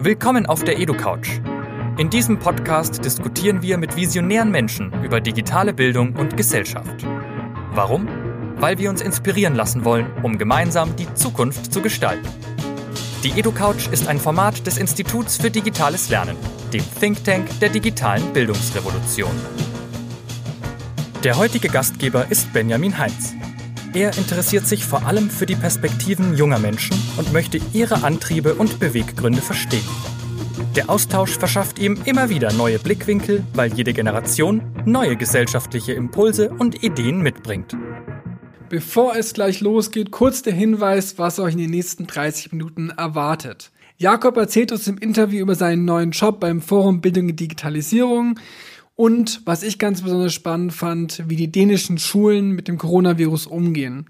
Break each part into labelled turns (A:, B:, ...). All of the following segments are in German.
A: Willkommen auf der EduCouch. In diesem Podcast diskutieren wir mit visionären Menschen über digitale Bildung und Gesellschaft. Warum? Weil wir uns inspirieren lassen wollen, um gemeinsam die Zukunft zu gestalten. Die EduCouch ist ein Format des Instituts für digitales Lernen, dem Think Tank der digitalen Bildungsrevolution. Der heutige Gastgeber ist Benjamin Heinz. Er interessiert sich vor allem für die Perspektiven junger Menschen und möchte ihre Antriebe und Beweggründe verstehen. Der Austausch verschafft ihm immer wieder neue Blickwinkel, weil jede Generation neue gesellschaftliche Impulse und Ideen mitbringt.
B: Bevor es gleich losgeht, kurz der Hinweis, was euch in den nächsten 30 Minuten erwartet. Jakob erzählt uns im Interview über seinen neuen Job beim Forum Bildung und Digitalisierung und was ich ganz besonders spannend fand, wie die dänischen Schulen mit dem Coronavirus umgehen.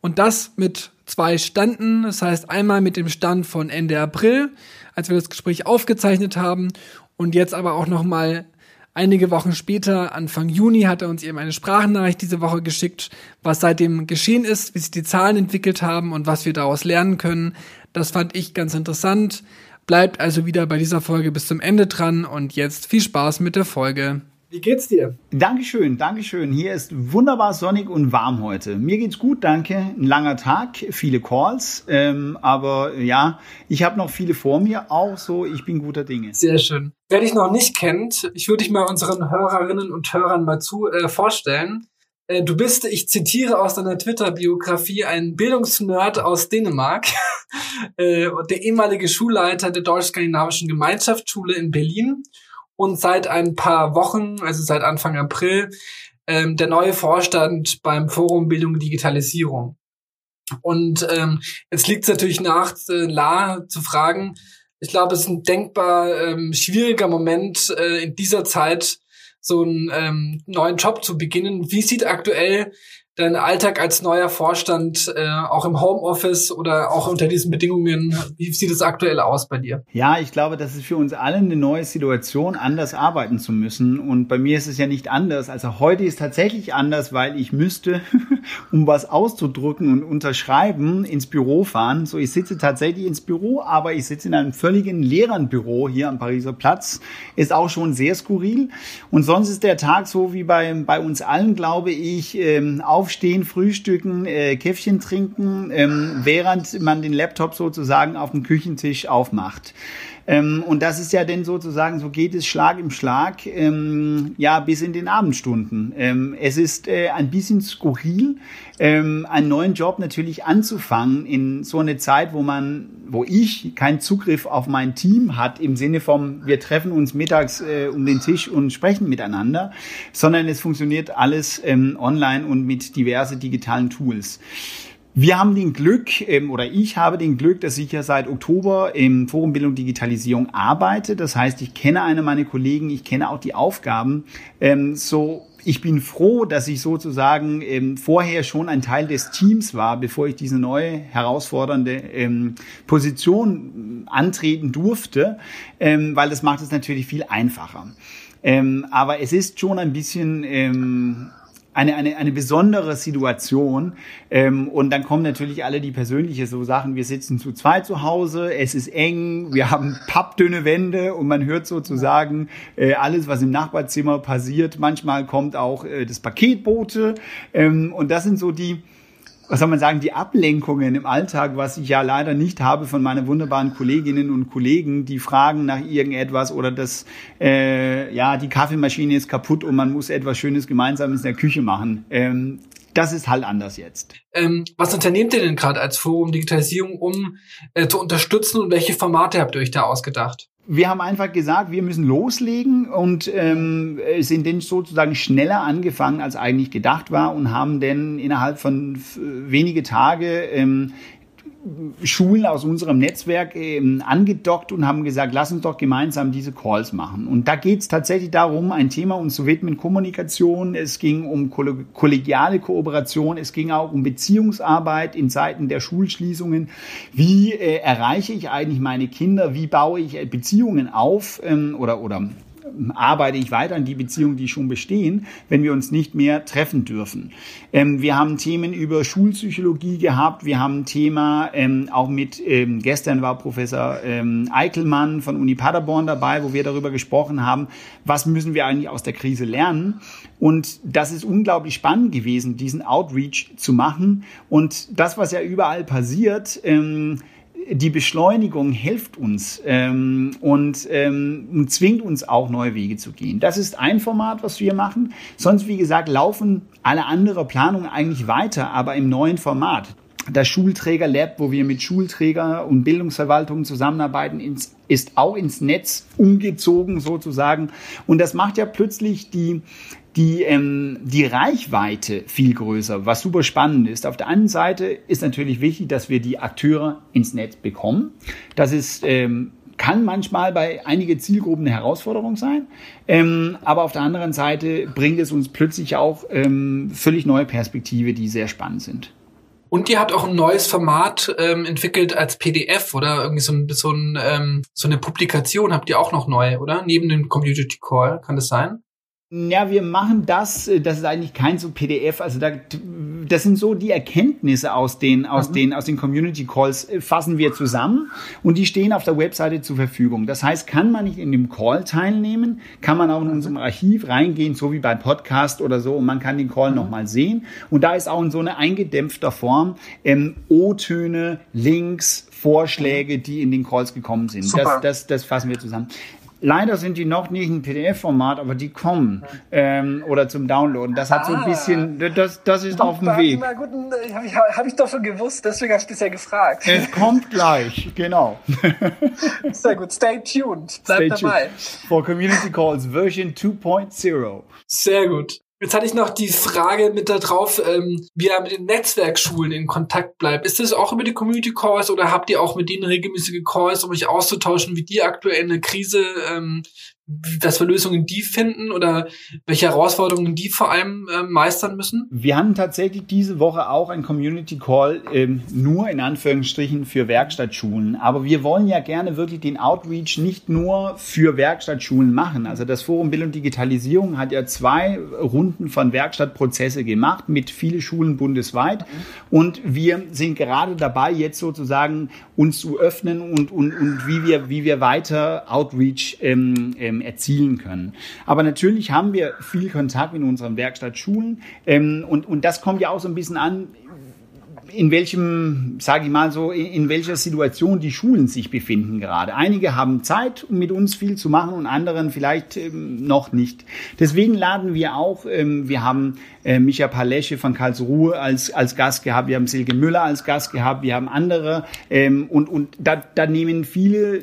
B: Und das mit zwei Standen, das heißt einmal mit dem Stand von Ende April, als wir das Gespräch aufgezeichnet haben, und jetzt aber auch noch mal einige Wochen später, Anfang Juni, hat er uns eben eine Sprachnachricht diese Woche geschickt, was seitdem geschehen ist, wie sich die Zahlen entwickelt haben und was wir daraus lernen können. Das fand ich ganz interessant. Bleibt also wieder bei dieser Folge bis zum Ende dran und jetzt viel Spaß mit der Folge. Wie geht's dir?
C: Dankeschön, Dankeschön. Hier ist wunderbar sonnig und warm heute. Mir geht's gut, danke. Ein langer Tag, viele Calls, ähm, aber ja, ich habe noch viele vor mir, auch so, ich bin guter Dinge.
B: Sehr schön. Wer dich noch nicht kennt, ich würde dich mal unseren Hörerinnen und Hörern mal zu äh, vorstellen. Äh, du bist, ich zitiere aus deiner Twitter-Biografie, ein Bildungsnerd aus Dänemark, äh, der ehemalige Schulleiter der Deutsch-Skandinavischen Gemeinschaftsschule in Berlin und seit ein paar Wochen, also seit Anfang April, ähm, der neue Vorstand beim Forum Bildung und Digitalisierung. Und ähm, jetzt liegt es natürlich nach, äh, La zu fragen, ich glaube, es ist ein denkbar ähm, schwieriger Moment äh, in dieser Zeit, so einen ähm, neuen Job zu beginnen. Wie sieht aktuell dein Alltag als neuer Vorstand äh, auch im Homeoffice oder auch unter diesen Bedingungen? Wie sieht es aktuell aus bei dir?
C: Ja, ich glaube, das ist für uns alle eine neue Situation, anders arbeiten zu müssen. Und bei mir ist es ja nicht anders. Also heute ist tatsächlich anders, weil ich müsste, um was auszudrücken und unterschreiben, ins Büro fahren. So, ich sitze tatsächlich ins Büro, aber ich sitze in einem völligen leeren Büro hier am Pariser Platz. Ist auch schon sehr skurril. Und sonst ist der Tag so wie bei, bei uns allen, glaube ich, ähm, auf aufstehen, frühstücken, äh, Käffchen trinken, ähm, während man den Laptop sozusagen auf dem Küchentisch aufmacht. Ähm, und das ist ja dann sozusagen, so geht es Schlag im Schlag, ähm, ja, bis in den Abendstunden. Ähm, es ist äh, ein bisschen skurril, ähm, einen neuen Job natürlich anzufangen in so eine Zeit, wo man, wo ich keinen Zugriff auf mein Team hat, im Sinne vom, wir treffen uns mittags äh, um den Tisch und sprechen miteinander, sondern es funktioniert alles ähm, online und mit diverse digitalen Tools. Wir haben den Glück, ähm, oder ich habe den Glück, dass ich ja seit Oktober im Forum Bildung Digitalisierung arbeite. Das heißt, ich kenne eine meiner Kollegen, ich kenne auch die Aufgaben. Ähm, so, ich bin froh, dass ich sozusagen ähm, vorher schon ein Teil des Teams war, bevor ich diese neue herausfordernde Position antreten durfte, weil das macht es natürlich viel einfacher. Aber es ist schon ein bisschen eine, eine, eine besondere Situation. Ähm, und dann kommen natürlich alle die persönliche so Sachen. Wir sitzen zu zweit zu Hause, es ist eng, wir haben pappdünne Wände und man hört sozusagen äh, alles, was im Nachbarzimmer passiert. Manchmal kommt auch äh, das Paketbote. Ähm, und das sind so die, was soll man sagen, die Ablenkungen im Alltag, was ich ja leider nicht habe von meinen wunderbaren Kolleginnen und Kollegen, die fragen nach irgendetwas oder das, äh, ja, die Kaffeemaschine ist kaputt und man muss etwas Schönes gemeinsam in der Küche machen. Ähm, das ist halt anders jetzt.
B: Ähm, was unternehmt ihr denn gerade als Forum Digitalisierung, um äh, zu unterstützen und welche Formate habt ihr euch da ausgedacht?
C: Wir haben einfach gesagt, wir müssen loslegen und ähm, sind dann sozusagen schneller angefangen, als eigentlich gedacht war und haben dann innerhalb von wenige Tage ähm, Schulen aus unserem Netzwerk ähm, angedockt und haben gesagt, lass uns doch gemeinsam diese Calls machen. Und da geht es tatsächlich darum, ein Thema uns zu widmen, Kommunikation, es ging um kollegiale Kooperation, es ging auch um Beziehungsarbeit in Zeiten der Schulschließungen. Wie äh, erreiche ich eigentlich meine Kinder? Wie baue ich äh, Beziehungen auf ähm, oder, oder arbeite ich weiter an die Beziehungen, die schon bestehen, wenn wir uns nicht mehr treffen dürfen. Ähm, wir haben Themen über Schulpsychologie gehabt. Wir haben ein Thema ähm, auch mit, ähm, gestern war Professor ähm, Eichelmann von Uni Paderborn dabei, wo wir darüber gesprochen haben, was müssen wir eigentlich aus der Krise lernen. Und das ist unglaublich spannend gewesen, diesen Outreach zu machen. Und das, was ja überall passiert, ähm, die Beschleunigung hilft uns ähm, und, ähm, zwingt uns auch neue Wege zu gehen. Das ist ein Format, was wir machen. Sonst, wie gesagt, laufen alle andere Planungen eigentlich weiter, aber im neuen Format. Das Schulträger Lab, wo wir mit Schulträger und Bildungsverwaltungen zusammenarbeiten, ist auch ins Netz umgezogen sozusagen. Und das macht ja plötzlich die, die, ähm, die Reichweite viel größer, was super spannend ist. Auf der anderen Seite ist natürlich wichtig, dass wir die Akteure ins Netz bekommen. Das ist ähm, kann manchmal bei einigen Zielgruppen eine Herausforderung sein, ähm, aber auf der anderen Seite bringt es uns plötzlich auch ähm, völlig neue Perspektive, die sehr spannend sind.
B: Und ihr habt auch ein neues Format ähm, entwickelt als PDF oder irgendwie so, ein, so, ein, ähm, so eine Publikation habt ihr auch noch neu, oder? Neben dem Community Call, kann das sein?
C: Ja, wir machen das, äh, das ist eigentlich kein so PDF, also da, das sind so die Erkenntnisse aus den, aus mhm. den, aus den Community Calls äh, fassen wir zusammen und die stehen auf der Webseite zur Verfügung. Das heißt, kann man nicht in dem Call teilnehmen, kann man auch in unserem Archiv reingehen, so wie bei Podcast oder so und man kann den Call mhm. nochmal sehen und da ist auch in so eine eingedämpfter Form ähm, O-Töne, Links, Vorschläge, die in den Calls gekommen sind. Das, das, das fassen wir zusammen. Leider sind die noch nicht in PDF-Format, aber die kommen ähm, oder zum Downloaden. Das hat so ein ah. bisschen, das, das ist auf dem Weg.
B: Na gut, habe ich, hab ich doch schon gewusst, deswegen habe ich das ja gefragt.
C: Es kommt gleich, genau.
B: Sehr gut, stay tuned, bleib stay dabei. Tuned.
C: For Community Calls Version 2.0.
B: Sehr gut. Jetzt hatte ich noch die Frage mit da drauf, ähm, wie er mit den Netzwerkschulen in Kontakt bleibt. Ist das auch über die Community Calls oder habt ihr auch mit denen regelmäßige Calls, um euch auszutauschen, wie die aktuell eine Krise ähm, was für Lösungen die finden oder welche Herausforderungen die vor allem äh, meistern müssen?
C: Wir haben tatsächlich diese Woche auch ein Community Call ähm, nur in Anführungsstrichen für Werkstattschulen. Aber wir wollen ja gerne wirklich den Outreach nicht nur für Werkstattschulen machen. Also das Forum Bildung und Digitalisierung hat ja zwei Runden von Werkstattprozesse gemacht mit vielen Schulen bundesweit. Und wir sind gerade dabei, jetzt sozusagen uns zu öffnen und, und, und wie wir, wie wir weiter Outreach ähm, ähm, erzielen können. Aber natürlich haben wir viel Kontakt in unseren Werkstattschulen ähm, und, und das kommt ja auch so ein bisschen an, in welchem, sage ich mal so, in, welcher Situation die Schulen sich befinden gerade. Einige haben Zeit, um mit uns viel zu machen und anderen vielleicht ähm, noch nicht. Deswegen laden wir auch, ähm, wir haben äh, Micha Palesche von Karlsruhe als, als Gast gehabt, wir haben Silke Müller als Gast gehabt, wir haben andere ähm, und, und da, da nehmen viele äh,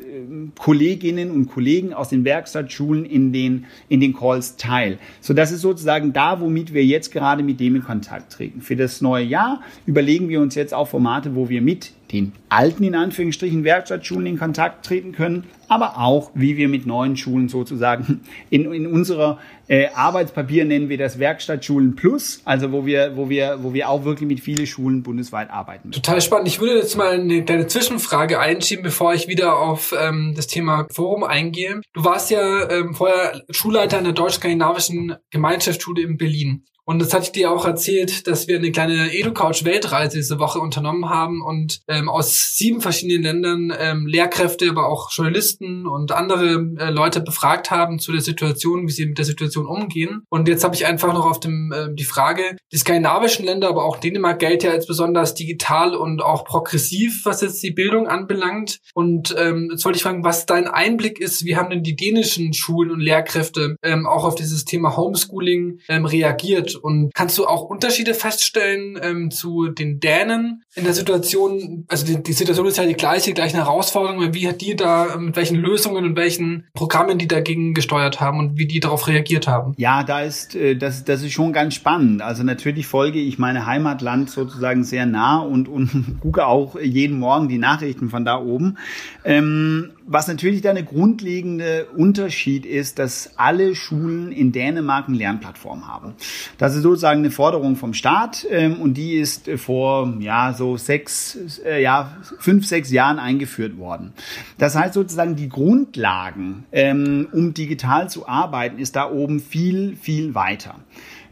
C: Kolleginnen und Kollegen aus den Werkstattschulen in den, in den Calls teil. So, das ist sozusagen da, womit wir jetzt gerade mit dem in Kontakt treten. Für das neue Jahr überlegen wir uns jetzt auch Formate, wo wir mit den alten, in Anführungsstrichen, Werkstattschulen in Kontakt treten können, aber auch, wie wir mit neuen Schulen sozusagen in, in unserer äh, Arbeitspapier nennen wir das Werkstattschulen Plus, also wo wir, wo wir, wo wir auch wirklich mit vielen Schulen bundesweit arbeiten.
B: Total spannend. Ich würde jetzt mal eine kleine Zwischenfrage einschieben, bevor ich wieder auf ähm, das Thema Forum eingehe. Du warst ja ähm, vorher Schulleiter an der deutsch-skandinavischen Gemeinschaftsschule in Berlin. Und das hatte ich dir auch erzählt, dass wir eine kleine EduCouch-Weltreise diese Woche unternommen haben und ähm, aus sieben verschiedenen Ländern ähm, Lehrkräfte, aber auch Journalisten und andere äh, Leute befragt haben zu der Situation, wie sie mit der Situation umgehen. Und jetzt habe ich einfach noch auf dem äh, die Frage, die skandinavischen Länder, aber auch Dänemark gilt ja als besonders digital und auch progressiv, was jetzt die Bildung anbelangt. Und ähm, jetzt wollte ich fragen, was dein Einblick ist, wie haben denn die dänischen Schulen und Lehrkräfte ähm, auch auf dieses Thema Homeschooling ähm, reagiert? Und kannst du auch Unterschiede feststellen ähm, zu den Dänen in der Situation? Also die, die Situation ist ja die gleiche, die gleichen Herausforderungen. Wie hat die da, mit welchen Lösungen und welchen Programmen die dagegen gesteuert haben und wie die darauf reagiert haben?
C: Ja, da ist äh, das, das ist schon ganz spannend. Also natürlich folge ich meine Heimatland sozusagen sehr nah und, und gucke auch jeden Morgen die Nachrichten von da oben. Ähm, was natürlich da eine grundlegende Unterschied ist, dass alle Schulen in Dänemark eine Lernplattform haben. Das ist sozusagen eine Forderung vom Staat ähm, und die ist vor ja so sechs, äh, ja fünf, sechs Jahren eingeführt worden. Das heißt sozusagen die Grundlagen, ähm, um digital zu arbeiten, ist da oben viel viel weiter.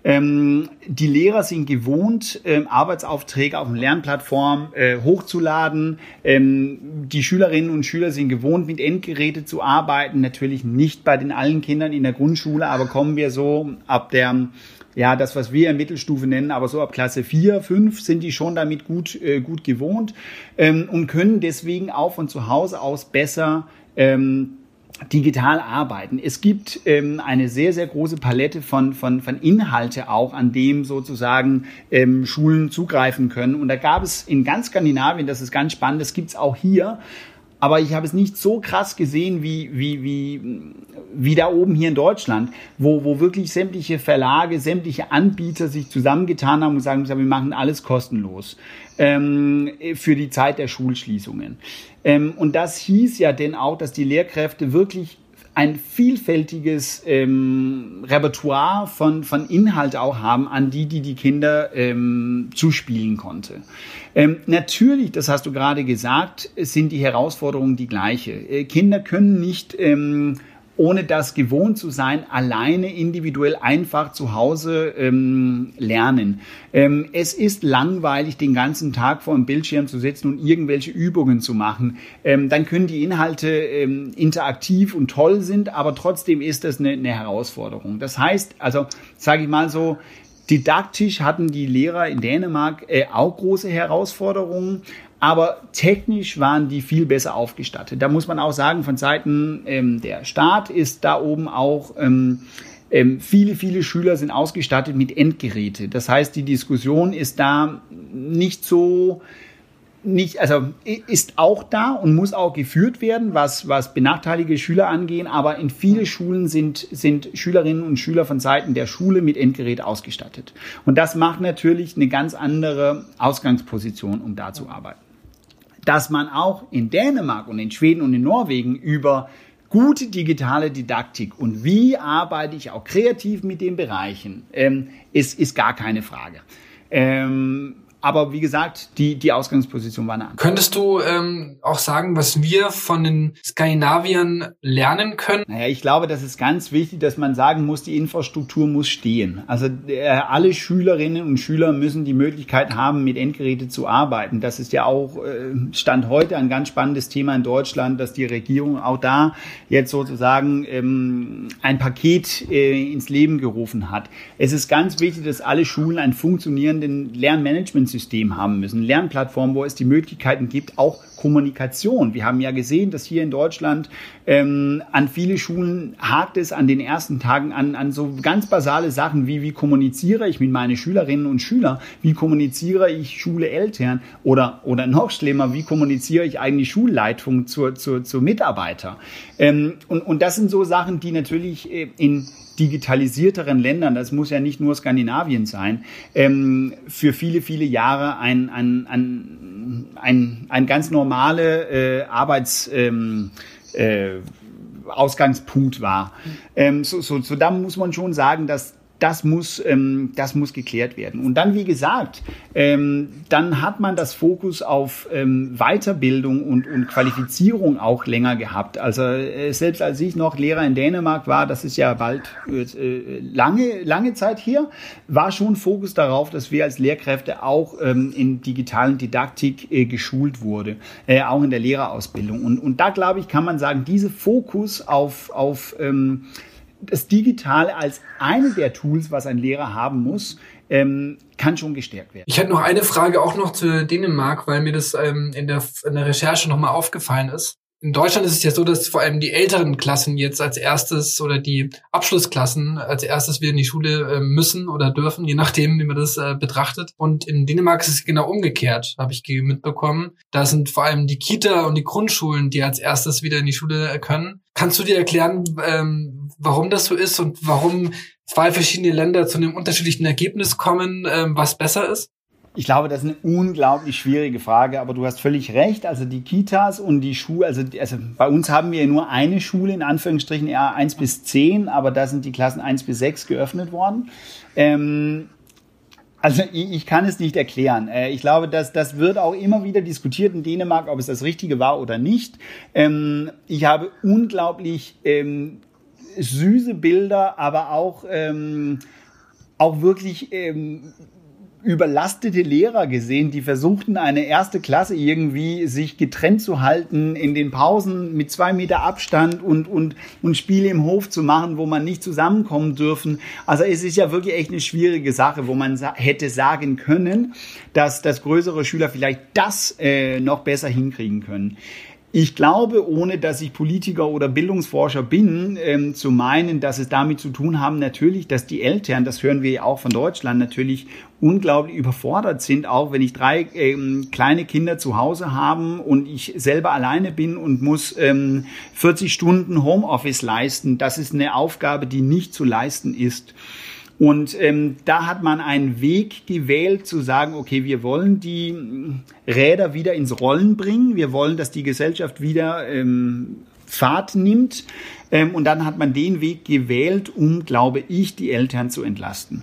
C: Ähm, die Lehrer sind gewohnt, ähm, Arbeitsaufträge auf einer Lernplattform äh, hochzuladen. Ähm, die Schülerinnen und Schüler sind gewohnt, mit Endgeräte zu arbeiten. Natürlich nicht bei den allen Kindern in der Grundschule, aber kommen wir so ab der ja, das, was wir in Mittelstufe nennen, aber so ab Klasse 4, 5 sind die schon damit gut, äh, gut gewohnt ähm, und können deswegen auch von zu Hause aus besser ähm, digital arbeiten. Es gibt ähm, eine sehr, sehr große Palette von, von, von Inhalte auch, an dem sozusagen ähm, Schulen zugreifen können. Und da gab es in ganz Skandinavien, das ist ganz spannend, das gibt's auch hier, aber ich habe es nicht so krass gesehen wie, wie, wie, wie da oben hier in Deutschland, wo, wo wirklich sämtliche Verlage, sämtliche Anbieter sich zusammengetan haben und sagen, wir machen alles kostenlos ähm, für die Zeit der Schulschließungen. Ähm, und das hieß ja denn auch, dass die Lehrkräfte wirklich ein vielfältiges ähm, Repertoire von, von Inhalt auch haben, an die, die die Kinder ähm, zuspielen konnte. Ähm, natürlich, das hast du gerade gesagt, sind die Herausforderungen die gleiche. Äh, Kinder können nicht ähm, ohne das gewohnt zu sein, alleine individuell einfach zu Hause ähm, lernen. Ähm, es ist langweilig, den ganzen Tag vor dem Bildschirm zu sitzen und irgendwelche Übungen zu machen. Ähm, dann können die Inhalte ähm, interaktiv und toll sind, aber trotzdem ist das eine, eine Herausforderung. Das heißt, also sage ich mal so, Didaktisch hatten die Lehrer in Dänemark äh, auch große Herausforderungen, aber technisch waren die viel besser aufgestattet. Da muss man auch sagen, von Seiten ähm, der Staat ist da oben auch ähm, ähm, viele, viele Schüler sind ausgestattet mit Endgeräte. Das heißt, die Diskussion ist da nicht so nicht, also ist auch da und muss auch geführt werden, was, was benachteiligte Schüler angehen, aber in viele Schulen sind, sind Schülerinnen und Schüler von Seiten der Schule mit Endgerät ausgestattet. Und das macht natürlich eine ganz andere Ausgangsposition, um da zu arbeiten. Dass man auch in Dänemark und in Schweden und in Norwegen über gute digitale Didaktik und wie arbeite ich auch kreativ mit den Bereichen, ähm, ist, ist gar keine Frage. Ähm, aber wie gesagt, die, die Ausgangsposition war eine andere.
B: Könntest du ähm, auch sagen, was wir von den Skandinaviern lernen können?
C: Naja, ich glaube, das ist ganz wichtig, dass man sagen muss, die Infrastruktur muss stehen. Also äh, alle Schülerinnen und Schüler müssen die Möglichkeit haben, mit Endgeräte zu arbeiten. Das ist ja auch äh, Stand heute ein ganz spannendes Thema in Deutschland, dass die Regierung auch da jetzt sozusagen ähm, ein Paket äh, ins Leben gerufen hat. Es ist ganz wichtig, dass alle Schulen einen funktionierenden Lernmanagement System haben müssen. Lernplattform, wo es die Möglichkeiten gibt, auch Kommunikation. Wir haben ja gesehen, dass hier in Deutschland ähm, an viele Schulen hakt es an den ersten Tagen an, an so ganz basale Sachen wie, wie kommuniziere ich mit meinen Schülerinnen und Schülern, wie kommuniziere ich Schule-Eltern oder, oder noch schlimmer, wie kommuniziere ich eigentlich Schulleitung zur, zur, zur Mitarbeiter. Ähm, und, und das sind so Sachen, die natürlich äh, in digitalisierteren Ländern, das muss ja nicht nur Skandinavien sein, ähm, für viele, viele Jahre ein, ein, ein, ein, ein ganz normale äh, Arbeits... Ähm, äh, war. Ähm, so, so, so da muss man schon sagen, dass das muss, ähm, das muss geklärt werden. Und dann, wie gesagt, ähm, dann hat man das Fokus auf ähm, Weiterbildung und, und Qualifizierung auch länger gehabt. Also äh, selbst als ich noch Lehrer in Dänemark war, das ist ja bald äh, lange, lange Zeit hier, war schon Fokus darauf, dass wir als Lehrkräfte auch ähm, in digitalen Didaktik äh, geschult wurde, äh, auch in der Lehrerausbildung. Und, und da, glaube ich, kann man sagen, diese Fokus auf, auf ähm, das Digitale als eine der Tools, was ein Lehrer haben muss, ähm, kann schon gestärkt werden.
B: Ich hätte noch eine Frage auch noch zu Dänemark, weil mir das ähm, in, der, in der Recherche nochmal aufgefallen ist in Deutschland ist es ja so, dass vor allem die älteren Klassen jetzt als erstes oder die Abschlussklassen als erstes wieder in die Schule äh, müssen oder dürfen, je nachdem, wie man das äh, betrachtet. Und in Dänemark ist es genau umgekehrt, habe ich mitbekommen. Da sind vor allem die Kita und die Grundschulen, die als erstes wieder in die Schule äh, können. Kannst du dir erklären, ähm, warum das so ist und warum zwei verschiedene Länder zu einem unterschiedlichen Ergebnis kommen, ähm, was besser ist?
C: Ich glaube, das ist eine unglaublich schwierige Frage, aber du hast völlig recht. Also die Kitas und die Schulen, also, also bei uns haben wir nur eine Schule, in Anführungsstrichen eher 1 bis 10, aber da sind die Klassen 1 bis 6 geöffnet worden. Ähm, also ich, ich, kann es nicht erklären. Äh, ich glaube, dass das wird auch immer wieder diskutiert in Dänemark, ob es das Richtige war oder nicht. Ähm, ich habe unglaublich ähm, süße Bilder, aber auch ähm, auch wirklich ähm, überlastete Lehrer gesehen, die versuchten, eine erste Klasse irgendwie sich getrennt zu halten, in den Pausen mit zwei Meter Abstand und, und, und Spiele im Hof zu machen, wo man nicht zusammenkommen dürfen. Also es ist ja wirklich echt eine schwierige Sache, wo man sa hätte sagen können, dass, dass größere Schüler vielleicht das äh, noch besser hinkriegen können. Ich glaube, ohne dass ich Politiker oder Bildungsforscher bin, ähm, zu meinen, dass es damit zu tun haben, natürlich, dass die Eltern, das hören wir ja auch von Deutschland, natürlich unglaublich überfordert sind, auch wenn ich drei ähm, kleine Kinder zu Hause haben und ich selber alleine bin und muss ähm, 40 Stunden Homeoffice leisten. Das ist eine Aufgabe, die nicht zu leisten ist. Und ähm, da hat man einen Weg gewählt zu sagen, okay, wir wollen die Räder wieder ins Rollen bringen, wir wollen, dass die Gesellschaft wieder ähm, Fahrt nimmt. Ähm, und dann hat man den Weg gewählt, um, glaube ich, die Eltern zu entlasten.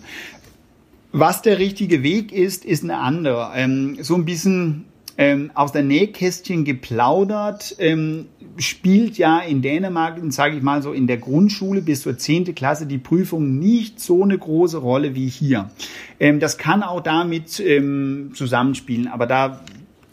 C: Was der richtige Weg ist, ist eine andere. Ähm, so ein bisschen ähm, aus der Nähkästchen geplaudert, ähm, spielt ja in Dänemark, sage ich mal so, in der Grundschule bis zur zehnte Klasse die Prüfung nicht so eine große Rolle wie hier. Ähm, das kann auch damit ähm, zusammenspielen, aber da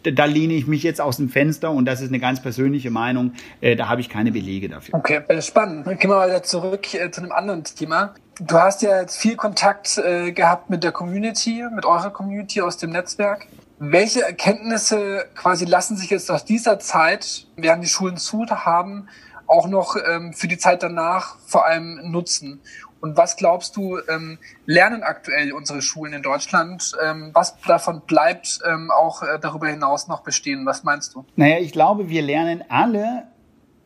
C: da lehne ich mich jetzt aus dem Fenster und das ist eine ganz persönliche Meinung. Äh, da habe ich keine Belege dafür.
B: Okay, äh, spannend. Dann gehen wir mal zurück äh, zu einem anderen Thema. Du hast ja jetzt viel Kontakt äh, gehabt mit der Community, mit eurer Community aus dem Netzwerk. Welche Erkenntnisse quasi lassen sich jetzt aus dieser Zeit, während die Schulen zu haben, auch noch ähm, für die Zeit danach vor allem nutzen? Und was glaubst du, ähm, lernen aktuell unsere Schulen in Deutschland? Ähm, was davon bleibt ähm, auch äh, darüber hinaus noch bestehen? Was meinst du?
C: Naja, ich glaube, wir lernen alle,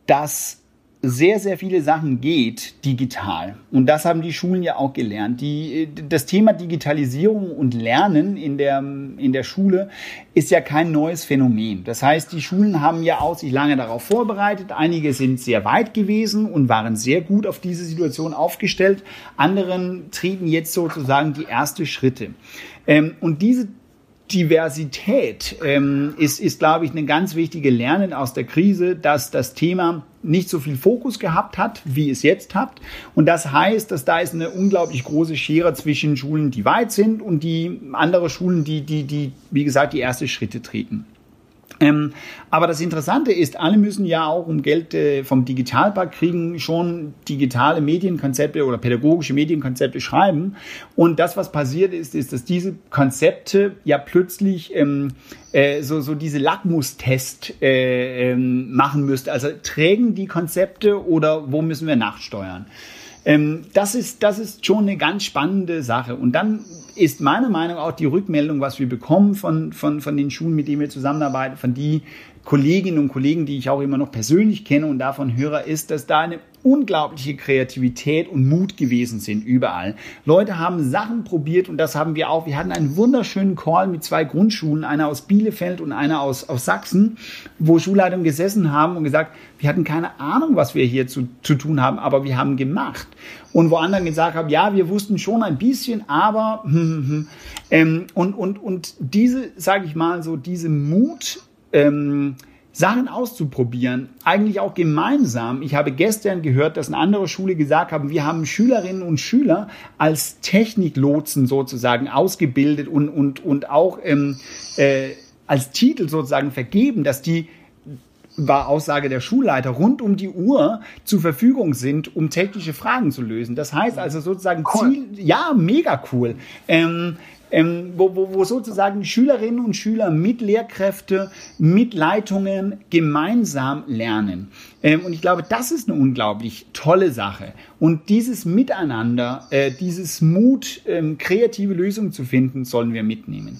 C: dass sehr, sehr viele Sachen geht digital. Und das haben die Schulen ja auch gelernt. Die, das Thema Digitalisierung und Lernen in der, in der Schule ist ja kein neues Phänomen. Das heißt, die Schulen haben ja auch sich lange darauf vorbereitet. Einige sind sehr weit gewesen und waren sehr gut auf diese Situation aufgestellt. Anderen treten jetzt sozusagen die ersten Schritte. Ähm, und diese Diversität ähm, ist, ist, glaube ich, eine ganz wichtige Lernen aus der Krise, dass das Thema nicht so viel Fokus gehabt hat, wie es jetzt hat. Und das heißt, dass da ist eine unglaublich große Schere zwischen Schulen, die weit sind und die andere Schulen, die, die, die, wie gesagt, die erste Schritte treten. Ähm, aber das Interessante ist, alle müssen ja auch, um Geld äh, vom Digitalpakt kriegen, schon digitale Medienkonzepte oder pädagogische Medienkonzepte schreiben. Und das, was passiert ist, ist, dass diese Konzepte ja plötzlich ähm, äh, so, so diese Lackmustest äh, ähm, machen müsste. Also trägen die Konzepte oder wo müssen wir nachsteuern? Ähm, das, ist, das ist schon eine ganz spannende Sache. Und dann ist meiner Meinung auch die Rückmeldung, was wir bekommen von, von, von den Schulen, mit denen wir zusammenarbeiten, von die Kolleginnen und Kollegen, die ich auch immer noch persönlich kenne und davon höre, ist, dass da eine unglaubliche Kreativität und Mut gewesen sind überall. Leute haben Sachen probiert und das haben wir auch. Wir hatten einen wunderschönen Call mit zwei Grundschulen, einer aus Bielefeld und einer aus, aus Sachsen, wo Schulleitungen gesessen haben und gesagt, wir hatten keine Ahnung, was wir hier zu, zu tun haben, aber wir haben gemacht. Und wo anderen gesagt haben, ja, wir wussten schon ein bisschen, aber hm, hm, hm. Ähm, und, und, und diese, sage ich mal so, diese Mut, ähm, Sachen auszuprobieren, eigentlich auch gemeinsam. Ich habe gestern gehört, dass eine andere Schule gesagt haben, wir haben Schülerinnen und Schüler als Techniklotsen sozusagen ausgebildet und, und, und auch ähm, äh, als Titel sozusagen vergeben, dass die war Aussage der Schulleiter, rund um die Uhr zur Verfügung sind, um technische Fragen zu lösen. Das heißt also sozusagen cool. Ziel, ja, mega cool. Ähm, ähm, wo, wo, wo sozusagen Schülerinnen und Schüler mit Lehrkräfte, mit Leitungen gemeinsam lernen. Ähm, und ich glaube, das ist eine unglaublich tolle Sache. Und dieses Miteinander, äh, dieses Mut, ähm, kreative Lösungen zu finden, sollen wir mitnehmen.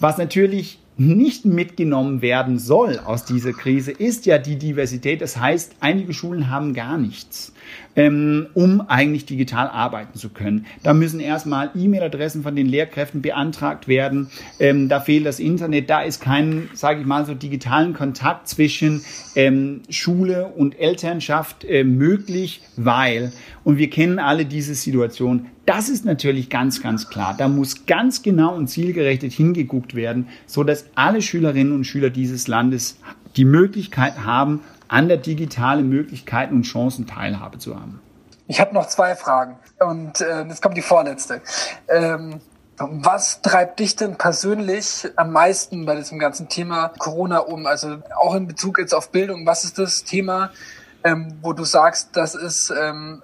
C: Was natürlich nicht mitgenommen werden soll aus dieser Krise, ist ja die Diversität. Das heißt, einige Schulen haben gar nichts, ähm, um eigentlich digital arbeiten zu können. Da müssen erstmal E-Mail-Adressen von den Lehrkräften beantragt werden. Ähm, da fehlt das Internet. Da ist kein, sage ich mal, so digitalen Kontakt zwischen ähm, Schule und Elternschaft äh, möglich, weil, und wir kennen alle diese Situation, das ist natürlich ganz, ganz klar. Da muss ganz genau und zielgerichtet hingeguckt werden, so dass alle Schülerinnen und Schüler dieses Landes die Möglichkeit haben, an der digitalen Möglichkeiten und Chancen Teilhabe zu haben.
B: Ich habe noch zwei Fragen und äh, jetzt kommt die vorletzte. Ähm, was treibt dich denn persönlich am meisten bei diesem ganzen Thema Corona um? Also auch in Bezug jetzt auf Bildung. Was ist das Thema, ähm, wo du sagst, das ist ähm,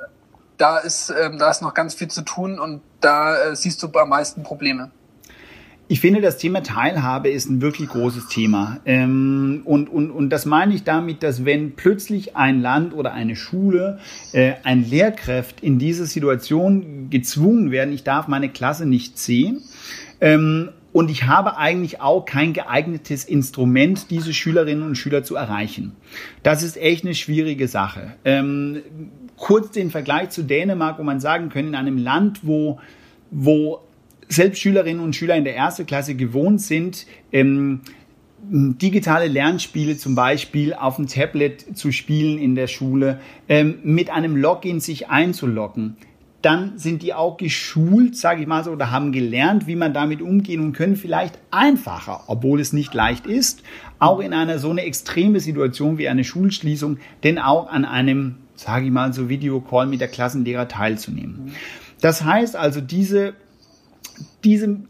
B: da ist, ähm, da ist noch ganz viel zu tun und da äh, siehst du am meisten Probleme.
C: Ich finde, das Thema Teilhabe ist ein wirklich großes Thema. Ähm, und, und, und das meine ich damit, dass wenn plötzlich ein Land oder eine Schule, äh, ein Lehrkraft in diese Situation gezwungen werden, ich darf meine Klasse nicht sehen, ähm, und ich habe eigentlich auch kein geeignetes Instrument, diese Schülerinnen und Schüler zu erreichen. Das ist echt eine schwierige Sache. Ähm, kurz den Vergleich zu Dänemark, wo man sagen kann, in einem Land, wo, wo selbst Schülerinnen und Schüler in der ersten Klasse gewohnt sind, ähm, digitale Lernspiele zum Beispiel auf dem Tablet zu spielen in der Schule, ähm, mit einem Login sich einzuloggen. Dann sind die auch geschult, sage ich mal so, oder haben gelernt, wie man damit umgehen und können vielleicht einfacher, obwohl es nicht leicht ist, auch in einer so eine extreme Situation wie eine Schulschließung, denn auch an einem sage ich mal, so Videocall mit der Klassenlehrer teilzunehmen. Das heißt also, diese, diese,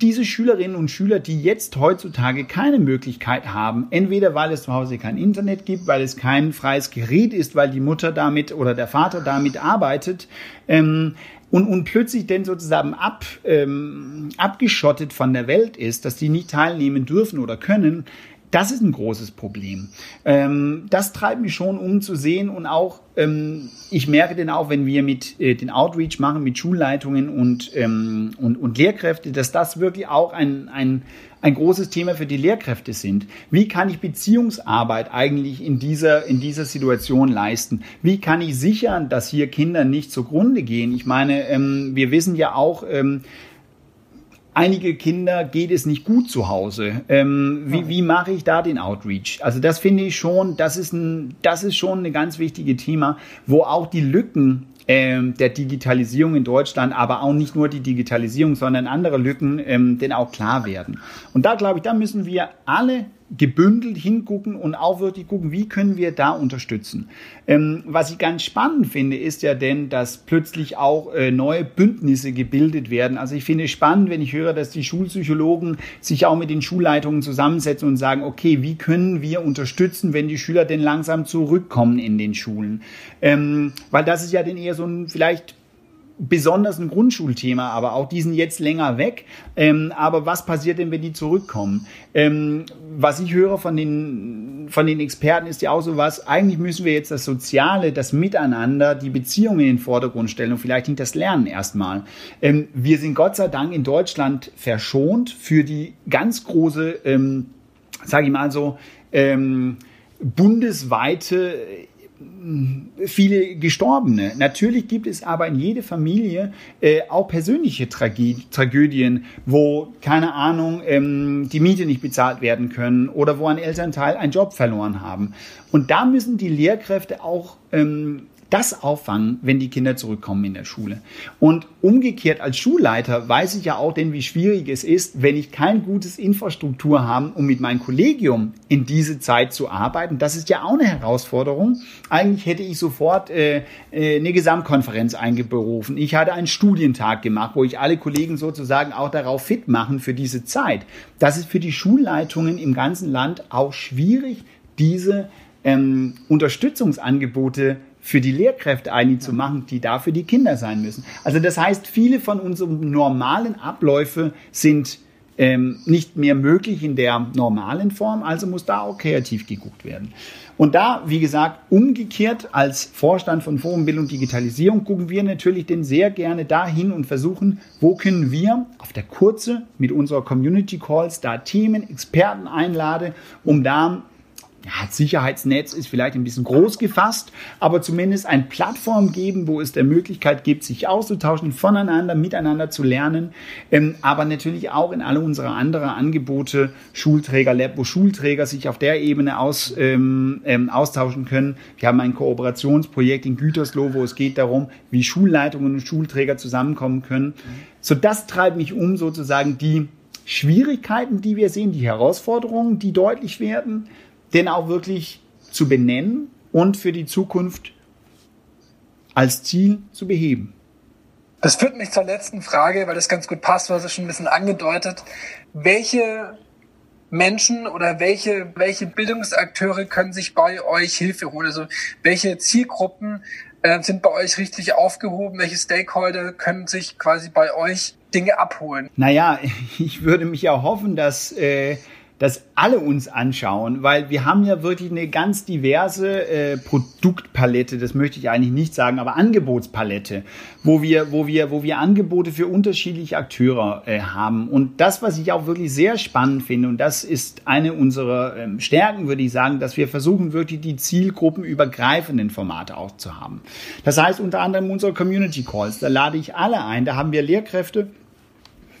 C: diese Schülerinnen und Schüler, die jetzt heutzutage keine Möglichkeit haben, entweder weil es zu Hause kein Internet gibt, weil es kein freies Gerät ist, weil die Mutter damit oder der Vater damit arbeitet, ähm, und, und plötzlich denn sozusagen ab, ähm, abgeschottet von der Welt ist, dass die nicht teilnehmen dürfen oder können, das ist ein großes Problem. Ähm, das treibt mich schon um zu sehen und auch, ähm, ich merke denn auch, wenn wir mit äh, den Outreach machen, mit Schulleitungen und, ähm, und, und Lehrkräfte, dass das wirklich auch ein, ein, ein großes Thema für die Lehrkräfte sind. Wie kann ich Beziehungsarbeit eigentlich in dieser, in dieser Situation leisten? Wie kann ich sichern, dass hier Kinder nicht zugrunde gehen? Ich meine, ähm, wir wissen ja auch, ähm, einige Kinder geht es nicht gut zu Hause. Ähm, wie, wie mache ich da den Outreach? Also das finde ich schon, das ist ein, das ist schon ein ganz wichtiges Thema, wo auch die Lücken ähm, der Digitalisierung in Deutschland, aber auch nicht nur die Digitalisierung, sondern andere Lücken, ähm, denn auch klar werden. Und da glaube ich, da müssen wir alle gebündelt hingucken und auch wirklich gucken, wie können wir da unterstützen. Ähm, was ich ganz spannend finde, ist ja denn, dass plötzlich auch äh, neue Bündnisse gebildet werden. Also ich finde es spannend, wenn ich höre, dass die Schulpsychologen sich auch mit den Schulleitungen zusammensetzen und sagen, okay, wie können wir unterstützen, wenn die Schüler denn langsam zurückkommen in den Schulen? Ähm, weil das ist ja dann eher so ein vielleicht besonders ein Grundschulthema, aber auch die sind jetzt länger weg. Ähm, aber was passiert denn, wenn die zurückkommen? Ähm, was ich höre von den, von den Experten ist ja auch so was, eigentlich müssen wir jetzt das Soziale, das Miteinander, die Beziehungen in den Vordergrund stellen und vielleicht nicht das Lernen erstmal. Ähm, wir sind Gott sei Dank in Deutschland verschont für die ganz große, ähm, sage ich mal so, ähm, bundesweite viele Gestorbene. Natürlich gibt es aber in jeder Familie äh, auch persönliche Tragedien, Tragödien, wo, keine Ahnung, ähm, die Miete nicht bezahlt werden können oder wo ein Elternteil einen Job verloren haben. Und da müssen die Lehrkräfte auch ähm, das auffangen, wenn die Kinder zurückkommen in der Schule. Und umgekehrt als Schulleiter weiß ich ja auch denn, wie schwierig es ist, wenn ich kein gutes Infrastruktur habe, um mit meinem Kollegium in diese Zeit zu arbeiten. Das ist ja auch eine Herausforderung. Eigentlich hätte ich sofort äh, äh, eine Gesamtkonferenz eingeberufen. Ich hatte einen Studientag gemacht, wo ich alle Kollegen sozusagen auch darauf fit machen für diese Zeit. Das ist für die Schulleitungen im ganzen Land auch schwierig, diese ähm, Unterstützungsangebote für die Lehrkräfte eigentlich zu machen, die dafür die Kinder sein müssen. Also das heißt, viele von unseren normalen Abläufe sind ähm, nicht mehr möglich in der normalen Form, also muss da auch kreativ geguckt werden. Und da, wie gesagt, umgekehrt als Vorstand von Forum Bildung Digitalisierung gucken wir natürlich denn sehr gerne dahin und versuchen, wo können wir auf der Kurze mit unserer Community Calls da Themen, Experten einladen, um da ja, Sicherheitsnetz ist vielleicht ein bisschen groß gefasst, aber zumindest eine Plattform geben, wo es der Möglichkeit gibt, sich auszutauschen, voneinander, miteinander zu lernen, ähm, aber natürlich auch in alle unsere anderen Angebote, Schulträger, Lab, wo Schulträger sich auf der Ebene aus, ähm, ähm, austauschen können. Wir haben ein Kooperationsprojekt in Gütersloh, wo es geht darum, wie Schulleitungen und Schulträger zusammenkommen können. So, das treibt mich um, sozusagen die Schwierigkeiten, die wir sehen, die Herausforderungen, die deutlich werden, den auch wirklich zu benennen und für die Zukunft als Ziel zu beheben.
B: Das führt mich zur letzten Frage, weil das ganz gut passt, was es schon ein bisschen angedeutet. Welche Menschen oder welche, welche Bildungsakteure können sich bei euch Hilfe holen? Also welche Zielgruppen äh, sind bei euch richtig aufgehoben? Welche Stakeholder können sich quasi bei euch Dinge abholen?
C: Naja, ich würde mich ja hoffen, dass äh, dass alle uns anschauen, weil wir haben ja wirklich eine ganz diverse äh, Produktpalette, das möchte ich eigentlich nicht sagen, aber Angebotspalette, wo wir, wo wir, wo wir Angebote für unterschiedliche Akteure äh, haben. Und das, was ich auch wirklich sehr spannend finde, und das ist eine unserer ähm, Stärken, würde ich sagen, dass wir versuchen, wirklich die zielgruppenübergreifenden Formate auch zu haben. Das heißt unter anderem unsere Community Calls, da lade ich alle ein, da haben wir Lehrkräfte,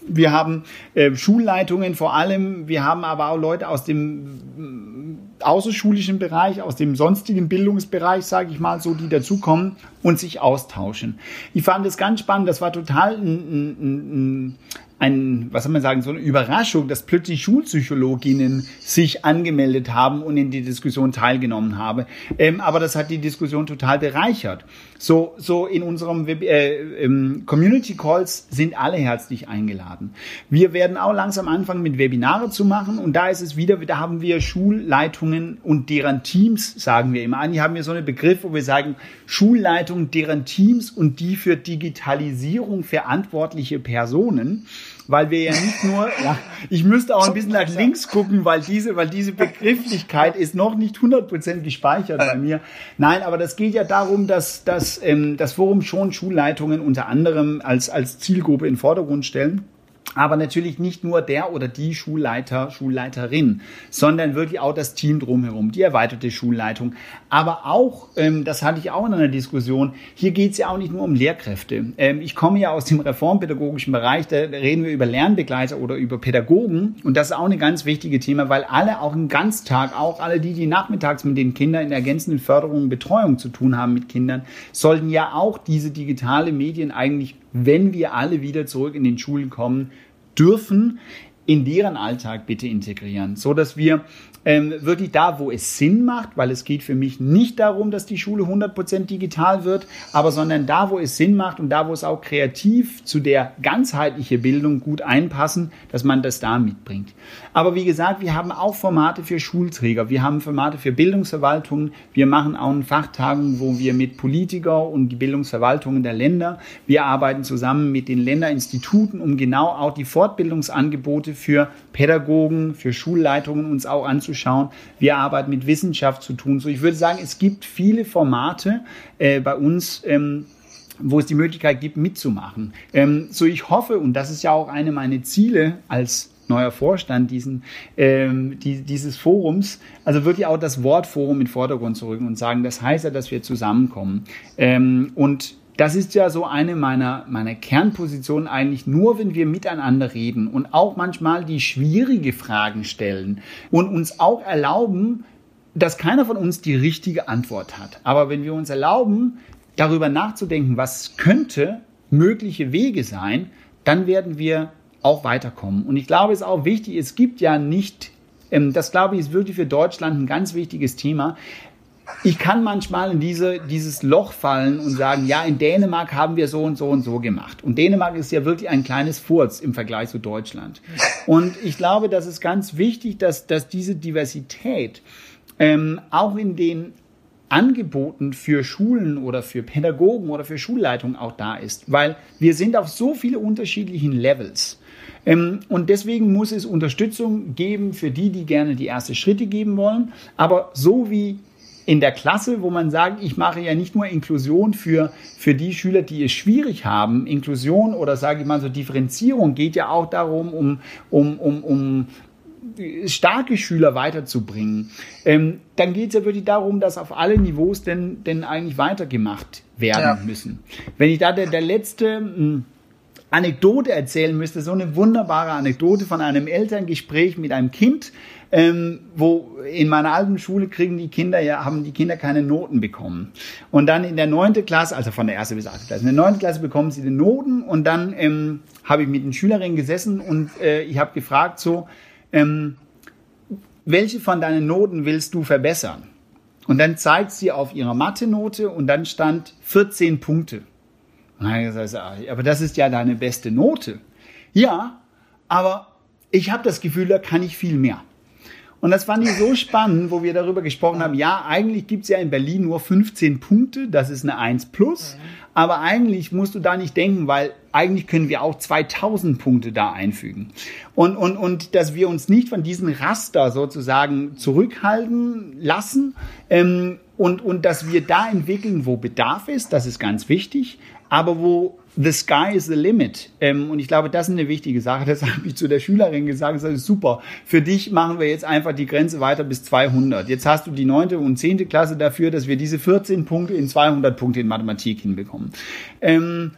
C: wir haben äh, Schulleitungen vor allem, wir haben aber auch Leute aus dem äh, außerschulischen Bereich, aus dem sonstigen Bildungsbereich, sage ich mal so, die dazukommen und sich austauschen. Ich fand es ganz spannend, das war total ein, ein, ein, ein, was soll man sagen, so eine Überraschung, dass plötzlich Schulpsychologinnen sich angemeldet haben und in die Diskussion teilgenommen haben. Ähm, aber das hat die Diskussion total bereichert. So, so in unserem Web äh, ähm, Community Calls sind alle herzlich eingeladen. Wir werden auch langsam anfangen mit Webinare zu machen und da ist es wieder, da haben wir Schulleitungen und deren Teams, sagen wir immer. Eigentlich haben wir so einen Begriff, wo wir sagen, Schulleitungen, deren Teams und die für Digitalisierung verantwortliche Personen weil wir ja nicht nur, ja, ich müsste auch ein bisschen nach links gucken, weil diese, weil diese Begrifflichkeit ist noch nicht 100% gespeichert bei mir. Nein, aber das geht ja darum, dass, dass ähm, das Forum schon Schulleitungen unter anderem als, als Zielgruppe in den Vordergrund stellen aber natürlich nicht nur der oder die Schulleiter, Schulleiterin, sondern wirklich auch das Team drumherum, die erweiterte Schulleitung. Aber auch, ähm, das hatte ich auch in einer Diskussion, hier geht es ja auch nicht nur um Lehrkräfte. Ähm, ich komme ja aus dem reformpädagogischen Bereich, da reden wir über Lernbegleiter oder über Pädagogen und das ist auch ein ganz wichtiges Thema, weil alle auch im Ganztag, auch alle die, die nachmittags mit den Kindern in ergänzenden Förderungen, Betreuung zu tun haben mit Kindern, sollten ja auch diese digitale Medien eigentlich wenn wir alle wieder zurück in den Schulen kommen dürfen, in deren Alltag bitte integrieren, so dass wir ähm, wirklich da, wo es Sinn macht, weil es geht für mich nicht darum, dass die Schule 100% digital wird, aber sondern da, wo es Sinn macht und da, wo es auch kreativ zu der ganzheitlichen Bildung gut einpassen, dass man das da mitbringt. Aber wie gesagt, wir haben auch Formate für Schulträger, wir haben Formate für Bildungsverwaltungen, wir machen auch eine Fachtagung, wo wir mit Politiker und die Bildungsverwaltungen der Länder, wir arbeiten zusammen mit den Länderinstituten, um genau auch die Fortbildungsangebote für Pädagogen, für Schulleitungen uns auch anzuschauen. Wir arbeiten mit Wissenschaft zu tun. So, ich würde sagen, es gibt viele Formate äh, bei uns. Ähm, wo es die Möglichkeit gibt, mitzumachen. Ähm, so ich hoffe, und das ist ja auch eine meiner Ziele als neuer Vorstand diesen, ähm, die, dieses Forums, also wirklich auch das Wort Forum in Vordergrund zu rücken und sagen, das heißt ja, dass wir zusammenkommen. Ähm, und das ist ja so eine meiner, meiner Kernpositionen eigentlich nur, wenn wir miteinander reden und auch manchmal die schwierige Fragen stellen und uns auch erlauben, dass keiner von uns die richtige Antwort hat. Aber wenn wir uns erlauben, darüber nachzudenken, was könnte mögliche Wege sein, dann werden wir auch weiterkommen. Und ich glaube, es ist auch wichtig, es gibt ja nicht, ähm, das glaube ich ist wirklich für Deutschland ein ganz wichtiges Thema ich kann manchmal in diese, dieses Loch fallen und sagen, ja, in Dänemark haben wir so und so und so gemacht. Und Dänemark ist ja wirklich ein kleines Furz im Vergleich zu Deutschland. Und ich glaube, das ist ganz wichtig, dass, dass diese Diversität ähm, auch in den Angeboten für Schulen oder für Pädagogen oder für Schulleitungen auch da ist. Weil wir sind auf so viele unterschiedlichen Levels. Ähm, und deswegen muss es Unterstützung geben für die, die gerne die ersten Schritte geben wollen. Aber so wie in der Klasse, wo man sagt, ich mache ja nicht nur Inklusion für, für die Schüler, die es schwierig haben. Inklusion oder sage ich mal so Differenzierung geht ja auch darum, um, um, um, um starke Schüler weiterzubringen, ähm, dann geht es ja wirklich darum, dass auf alle Niveaus denn, denn eigentlich weitergemacht werden ja. müssen. Wenn ich da der, der letzte mh, hm, Anekdote erzählen müsste, so eine wunderbare Anekdote von einem Elterngespräch mit einem Kind, ähm, wo in meiner alten Schule kriegen die Kinder ja, haben die Kinder keine Noten bekommen. Und dann in der neunten Klasse, also von der ersten bis achten Klasse, in der neunten Klasse bekommen sie die Noten und dann ähm, habe ich mit den Schülerinnen gesessen und äh, ich habe gefragt so, ähm, welche von deinen Noten willst du verbessern? Und dann zeigt sie auf ihrer Mathe-Note und dann stand 14 Punkte. Und dann habe ich gesagt, ah, aber das ist ja deine beste Note. Ja, aber ich habe das Gefühl, da kann ich viel mehr. Und das fand ich so spannend, wo wir darüber gesprochen haben, ja, eigentlich gibt es ja in Berlin nur 15 Punkte, das ist eine 1 plus, aber eigentlich musst du da nicht denken, weil eigentlich können wir auch 2000 Punkte da einfügen. Und, und, und dass wir uns nicht von diesem Raster sozusagen zurückhalten lassen ähm, und, und dass wir da entwickeln, wo Bedarf ist, das ist ganz wichtig, aber wo the sky is the limit. Ähm, und ich glaube, das ist eine wichtige Sache. Das habe ich zu der Schülerin gesagt. Das ist super. Für dich machen wir jetzt einfach die Grenze weiter bis 200. Jetzt hast du die neunte und zehnte Klasse dafür, dass wir diese 14 Punkte in 200 Punkte in Mathematik hinbekommen. Ähm,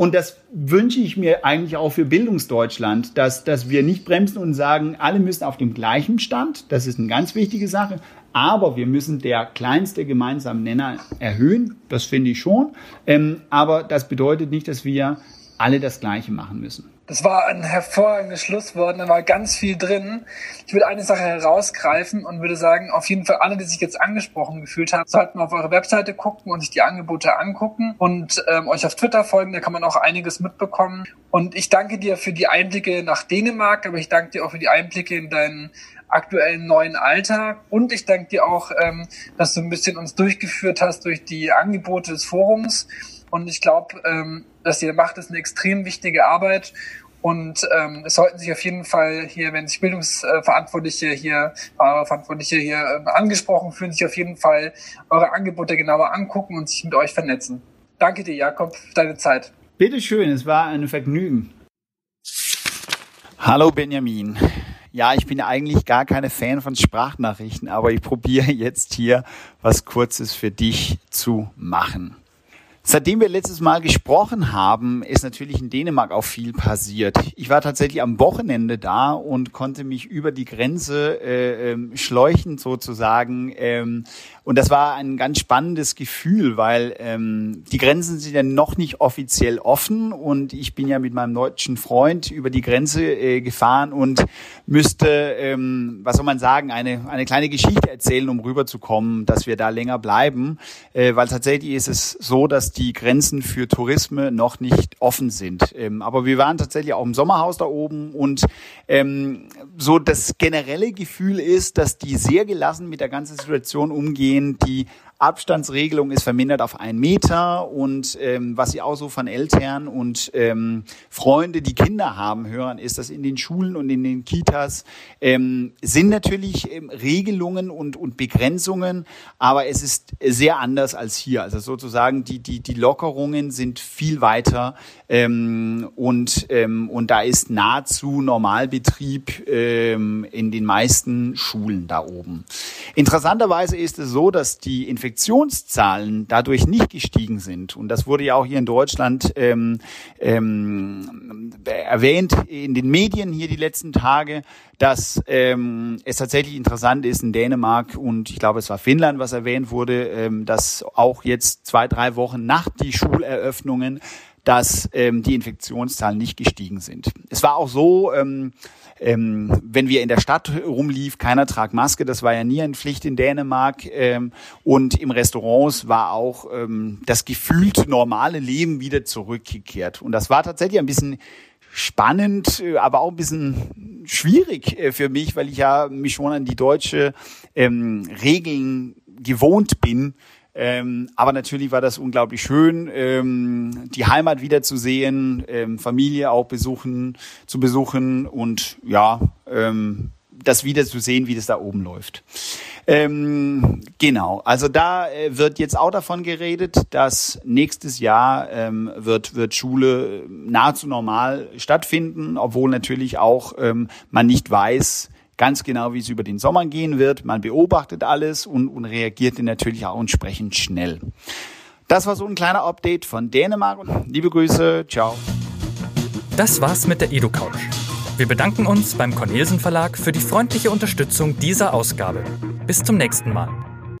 C: und das wünsche ich mir eigentlich auch für Bildungsdeutschland, dass, dass wir nicht bremsen und sagen, alle müssen auf dem gleichen Stand. Das ist eine ganz wichtige Sache. Aber wir müssen der kleinste gemeinsame Nenner erhöhen. Das finde ich schon. Ähm, aber das bedeutet nicht, dass wir alle das Gleiche machen müssen.
B: Das war ein hervorragendes Schlusswort, da war ganz viel drin. Ich würde eine Sache herausgreifen und würde sagen, auf jeden Fall alle, die sich jetzt angesprochen gefühlt haben, sollten auf eure Webseite gucken und sich die Angebote angucken und ähm, euch auf Twitter folgen, da kann man auch einiges mitbekommen. Und ich danke dir für die Einblicke nach Dänemark, aber ich danke dir auch für die Einblicke in deinen aktuellen neuen Alltag. Und ich danke dir auch, ähm, dass du ein bisschen uns durchgeführt hast durch die Angebote des Forums. Und ich glaube, ähm, dass ihr macht, ist eine extrem wichtige Arbeit. Und ähm, es sollten sich auf jeden Fall hier, wenn sich Bildungsverantwortliche hier, Verantwortliche hier ähm, angesprochen fühlen, sich auf jeden Fall eure Angebote genauer angucken und sich mit euch vernetzen. Danke dir, Jakob, für deine Zeit.
C: Bitteschön, es war ein Vergnügen. Hallo Benjamin. Ja, ich bin eigentlich gar keine Fan von Sprachnachrichten, aber ich probiere jetzt hier was Kurzes für dich zu machen. Seitdem wir letztes Mal gesprochen haben, ist natürlich in Dänemark auch viel passiert. Ich war tatsächlich am Wochenende da und konnte mich über die Grenze äh, ähm, schläuchen sozusagen. Ähm, und das war ein ganz spannendes Gefühl, weil ähm, die Grenzen sind ja noch nicht offiziell offen und ich bin ja mit meinem deutschen Freund über die Grenze äh, gefahren und müsste, ähm, was soll man sagen, eine, eine kleine Geschichte erzählen, um rüberzukommen, dass wir da länger bleiben. Äh, weil tatsächlich ist es so, dass die Grenzen für Tourisme noch nicht offen sind. Ähm, aber wir waren tatsächlich auch im Sommerhaus da oben und ähm, so das generelle Gefühl ist, dass die sehr gelassen mit der ganzen Situation umgehen gehen. Die Abstandsregelung ist vermindert auf einen Meter und ähm, was sie auch so von Eltern und ähm, Freunde, die Kinder haben, hören, ist, dass in den Schulen und in den Kitas ähm, sind natürlich ähm, Regelungen und, und Begrenzungen, aber es ist sehr anders als hier. Also sozusagen die, die, die Lockerungen sind viel weiter ähm, und, ähm, und da ist nahezu Normalbetrieb ähm, in den meisten Schulen da oben. Interessanterweise ist es so, dass die Infektion Infektionszahlen dadurch nicht gestiegen sind. Und das wurde ja auch hier in Deutschland ähm, ähm, erwähnt in den Medien hier die letzten Tage, dass ähm, es tatsächlich interessant ist in Dänemark und ich glaube es war Finnland, was erwähnt wurde, ähm, dass auch jetzt zwei, drei Wochen nach die Schuleröffnungen dass ähm, die Infektionszahlen nicht gestiegen sind. Es war auch so, ähm, ähm, wenn wir in der Stadt rumlief, keiner trag Maske, das war ja nie eine Pflicht in Dänemark. Ähm, und im Restaurants war auch ähm, das gefühlt normale Leben wieder zurückgekehrt. Und das war tatsächlich ein bisschen spannend, äh, aber auch ein bisschen schwierig äh, für mich, weil ich ja mich schon an die deutsche ähm, Regeln gewohnt bin Ähm, aber natürlich war das unglaublich schön, ähm, die Heimat wiederzusehen, ähm, Familie auch besuchen, zu besuchen und ja, ähm, das wieder zu sehen, wie das da oben läuft. Ähm, genau, also da äh, wird jetzt auch davon geredet, dass nächstes Jahr ähm, wird, wird Schule nahezu normal stattfinden, obwohl natürlich auch ähm, man nicht weiß, ganz genau, wie es über den Sommer gehen wird. Man beobachtet alles und, und reagiert natürlich auch entsprechend schnell. Das war so ein kleiner Update von Dänemark. Liebe Grüße, ciao.
A: Das war's mit der EduCouch. Wir bedanken uns beim Cornelsen Verlag für die freundliche Unterstützung dieser Ausgabe. Bis zum nächsten Mal.